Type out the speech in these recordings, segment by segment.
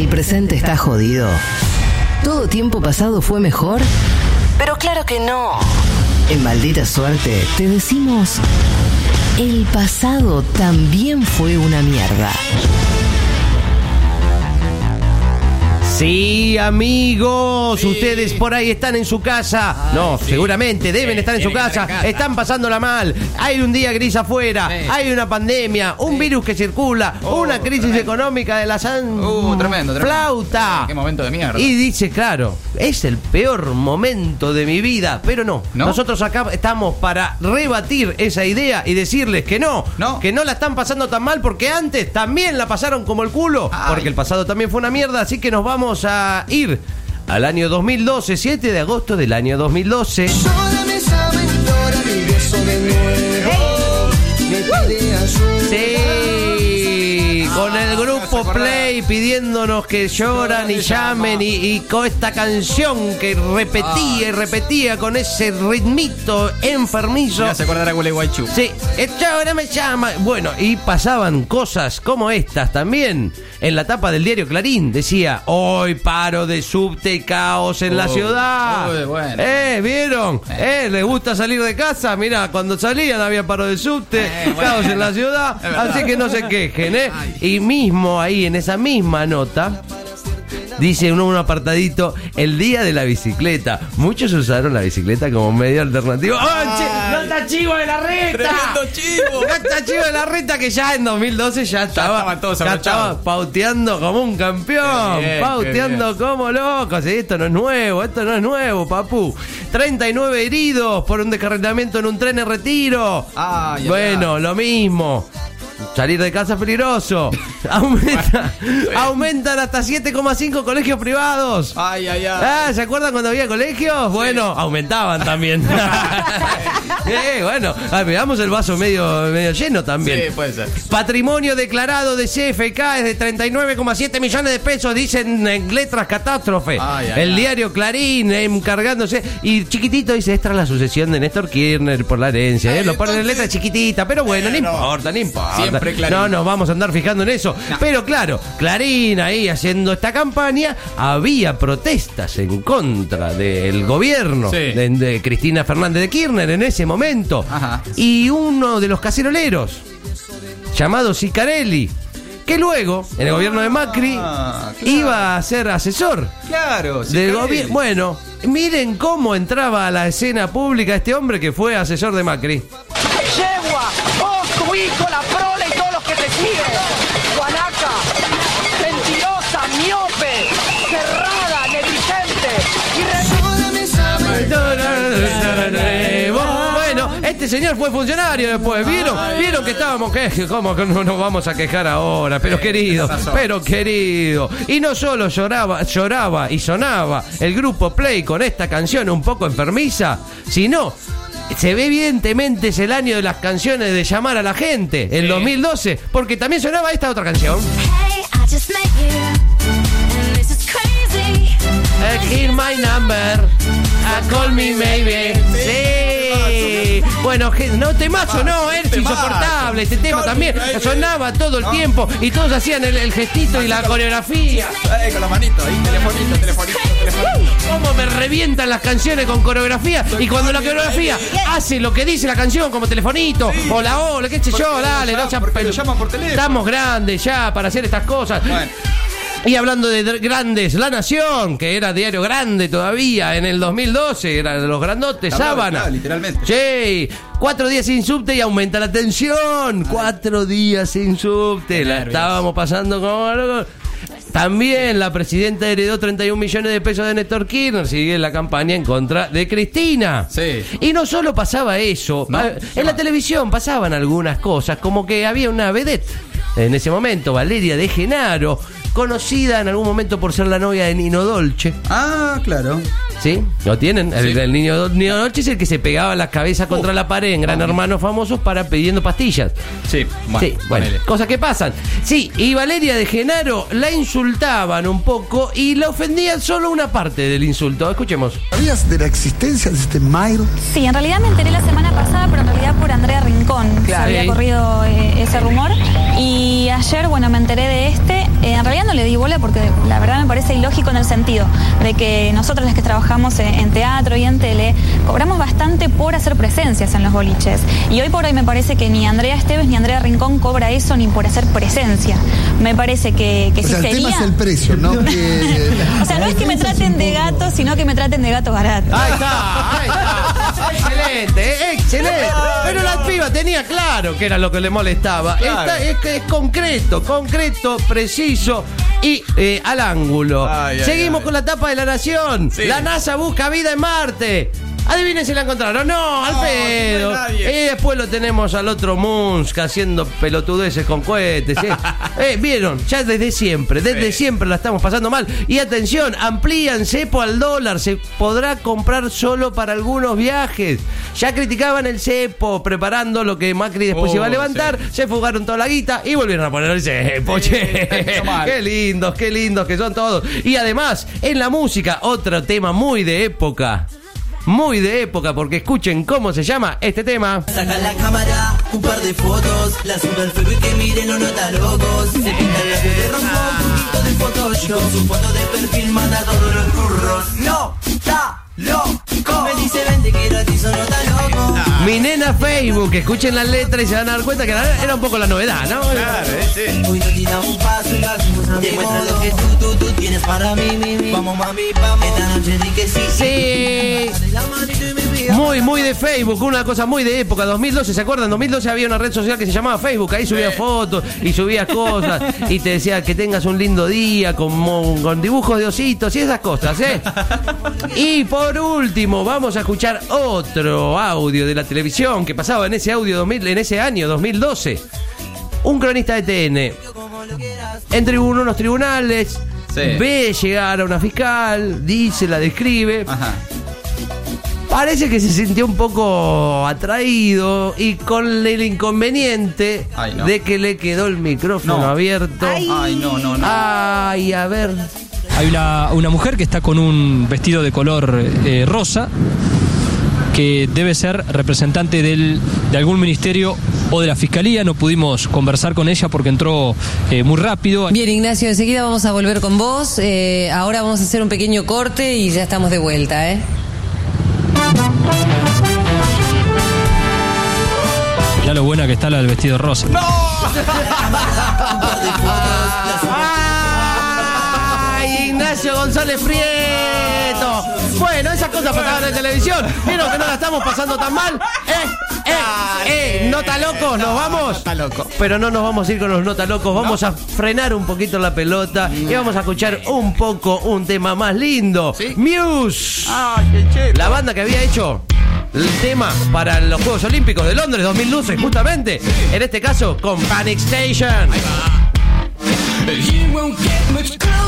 ¿El presente está jodido? ¿Todo tiempo pasado fue mejor? Pero claro que no. En Maldita Suerte te decimos, el pasado también fue una mierda. Sí, amigos, ustedes por ahí están en su casa. no, seguramente deben estar en su casa. Están pasándola mal. Hay un día gris afuera. Hay una pandemia, un virus que circula, una crisis económica de la san Uh, tremendo, tremendo. flauta. Qué momento de mierda. Y dice, claro, es el peor momento de mi vida, pero no. ¿No? Nosotros acá estamos para rebatir esa idea y decirles que no, No. que no la están pasando tan mal porque antes también la pasaron como el culo, Ay. porque el pasado también fue una mierda, así que nos vamos a ir al año 2012, 7 de agosto del año 2012. Sola me saben llorar con el grupo Play pidiéndonos que lloran y llamen y, y con esta canción que repetía y repetía con ese ritmito enfermizo. Me hace acordar a Gualeguaychú. Sí, ahora me llama. Bueno, y pasaban cosas como estas también. En la tapa del diario Clarín decía, hoy paro de subte y caos en la Oh, ciudad. uy, bueno. Eh, ¿vieron? Eh, ¿les gusta salir de casa? Mira, cuando salían había paro de subte, Eh, bueno. caos en la ciudad. Así que no se quejen, ¿eh? Y mismo ahí, en esa misma nota, Dice uno un apartadito, el día de la bicicleta. Muchos usaron la bicicleta como medio alternativo. ¡Oh, che! ¡No está chivo de la reta! ¡Tremendo chivo! ¡No está chivo de la reta que ya en 2012 ya estaba, estaban todos ya estaba pauteando como un campeón. Bien, pauteando como loco. Sí, esto no es nuevo, esto no es nuevo, papu. 39 heridos por un descarrilamiento en un tren en retiro. Bueno, lo mismo. Salir de casa es peligroso. Aumenta, aumentan hasta 7,5 colegios privados. Ay, ay, ay. Ah, ¿se acuerdan cuando había colegios? Bueno, aumentaban también. Eh, bueno, ah, veamos el vaso medio, medio lleno también. Sí, puede ser. Patrimonio declarado de CFK es de 39,7 millones de pesos, dicen en letras catástrofe. Ay, ay, el diario Clarín eh, encargándose. Y chiquitito dice, es tras la sucesión de Néstor Kirchner por la herencia. eh, Lo ponen en entonces- letra chiquitita, pero bueno, no Bueno. importa, no importa. Siempre Clarín. No nos vamos a andar fijando en eso. Pero claro, Clarín ahí haciendo esta campaña, había protestas en contra del gobierno Sí. de, de Cristina Fernández de Kirchner en ese momento. Ajá. Y uno de los caceroleros, llamado Sicarelli, que luego, en el gobierno de Macri, Ah, claro. iba a ser asesor Claro, sí, del Carelli. gobierno. Bueno, miren cómo entraba a la escena pública este hombre que fue asesor de Macri. Yegua, vos, tu hijo, la prole y siguen. Guanaca, mentirosa, miope, cerrada, negligente, saben Bueno, este señor fue funcionario después. ¿Vieron? ¿Vieron que estábamos que cómo que no nos vamos a quejar ahora? Pero querido, pero querido. Y no solo lloraba, lloraba y sonaba el grupo Play con esta canción un poco enfermiza, sino se ve evidentemente es el año de las canciones de llamar a la gente, el 2012, porque también sonaba esta otra canción. Hey, I just met you, and this is crazy. Uh, Hear my number. Call me maybe. Sí. Bueno, no temazo, no, es insoportable este tema también. Sonaba todo el tiempo y todos hacían el, el gestito y la coreografía. Eh, con las manitos ahí, telefonito, telefonito, telefonito. Cómo me revientan las canciones con coreografía y cuando la coreografía hace lo que dice la canción como telefonito o la ola, qué sé yo, dale, no teléfono. Estamos grandes ya para hacer estas cosas. Bueno. Y hablando de grandes, La Nación, que era diario grande todavía en el 2012, era de los grandotes, Hablaba, sábana. literalmente. Sí, cuatro días sin subte y aumenta la tensión. Cuatro días sin subte, la nervios. estábamos pasando como. También la presidenta heredó 31 millones de pesos de Néstor Kirchner. Sigue la campaña en contra de Cristina. Sí. Y no solo pasaba eso. ¿No? Ah, En la televisión pasaban algunas cosas, como que había una vedette en ese momento, Valeria de Genaro, conocida en algún momento por ser la novia de Nino Dolce. Ah, claro. ¿Sí? ¿Lo tienen? El, Sí. el niño, Nino Dolce es el que se pegaba la cabeza contra la pared en Gran Hermano Famosos para pidiendo pastillas. Sí, bueno, sí, bueno, ponele. cosas que pasan. Sí, y Valeria de Genaro la insultaban un poco y la ofendían solo una parte del insulto. Escuchemos. ¿Sabías de la existencia de este Mairo? Sí, en realidad me enteré la semana pasada, pero en realidad por Andrea Rincón. Se había corrido eh, ese rumor. Y ayer, bueno, me enteré de este. Eh, en realidad no le di bola porque la verdad me parece ilógico en el sentido de que nosotros las que trabajamos en, en teatro y en tele cobramos bastante por hacer presencias en los boliches. Y hoy por hoy me parece que ni Andrea Esteves ni Andrea Rincón cobra eso ni por hacer presencia. Me parece que, que O si sea, el sería... tema es el precio, ¿no? Que- O sea, no es que me traten de gato, sino que me traten de gato barato. Ahí está, ahí está. Excelente, excelente. Pero la piba tenía claro que era lo que le molestaba. Claro. Esta- es, concreto, concreto, preciso y eh, al ángulo. Ay, ay, Seguimos ay. con la tapa de la nación. Sí. La NASA busca vida en Marte. Adivinen si la encontraron. No, al No, pedo. no hay nadie. y después lo tenemos al otro Munsk haciendo pelotudeces con cohetes. ¿eh? Eh, Vieron, ya desde siempre, desde Sí. siempre la estamos pasando mal. Y atención, amplían cepo al dólar. Se podrá comprar solo para algunos viajes. Ya criticaban el cepo, preparando lo que Macri después Oh, iba a levantar. Se fugaron toda la guita y volvieron a poner el cepo. che. Qué lindos, qué lindos que son todos. Y además, en la música, otro tema muy de época. Muy de época, porque escuchen cómo se llama este tema. Saca la cámara, un par de fotos, la sube al Facebook y que miren los nota locos. Se pinta el labio de rojo, un poquito de Photoshop. Su foto de perfil manda a todos los curros. No, está loco. Me dice vente que gratis no está loco. Mi nena Facebook, escuchen la letra y se van a dar cuenta que era un poco la novedad, ¿no? Claro, eh, sí. Para mí, mi, mi. Vamos mami, vamos. Esta noche di que sí. Sí. Muy, muy de Facebook, una cosa muy de época, 2012, ¿se acuerdan? 2012 había una red social que se llamaba Facebook, ahí subías fotos y subías cosas y te decía que tengas un lindo día con, dibujos de ositos y esas cosas, ¿eh? Y por último, vamos a escuchar otro audio de la televisión que pasaba en ese audio 2000, en ese año 2012. Un cronista de TN en tribuno, unos tribunales, Sí. ve llegar a una fiscal, dice, la describe. Ajá. Parece que se sintió un poco atraído y con el inconveniente Ay, no. de que le quedó el micrófono No. abierto. Ay, no, no, no. Ay, a ver. Hay una, una mujer que está con un vestido de color eh, rosa que debe ser representante del, de algún ministerio o de la fiscalía. No pudimos conversar con ella porque entró eh, muy rápido. Bien, Ignacio, enseguida vamos a volver con vos. Eh, ahora vamos a hacer un pequeño corte y ya estamos de vuelta, ¿eh? Ya lo buena que está la del vestido rosa. ¡Ay, González Prieto! Bueno, esas cosas pasaban en televisión. ¿Vieron que no la estamos pasando tan mal? ¿Eh? ¿Eh? ¿Eh? ¿Nota locos? ¿Nos vamos? Nota loco. Pero no nos vamos a ir con los nota locos. Vamos a frenar un poquito la pelota y vamos a escuchar un poco un tema más lindo. ¿Sí? Muse. Ay, qué chévere. La banda que había hecho el tema para los Juegos Olímpicos de Londres 2012, justamente. En este caso, con Panic Station.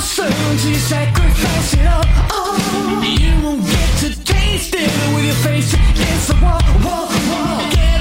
Closer until you sacrifice it all. Oh, you won't get to taste it with your face against the wall, wall, wall. Get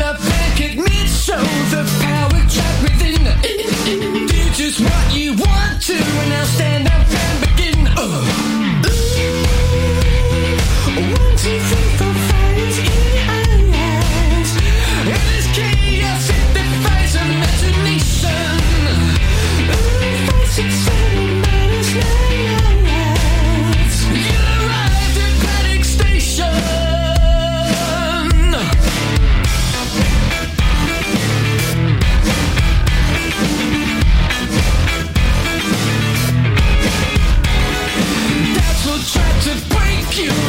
you.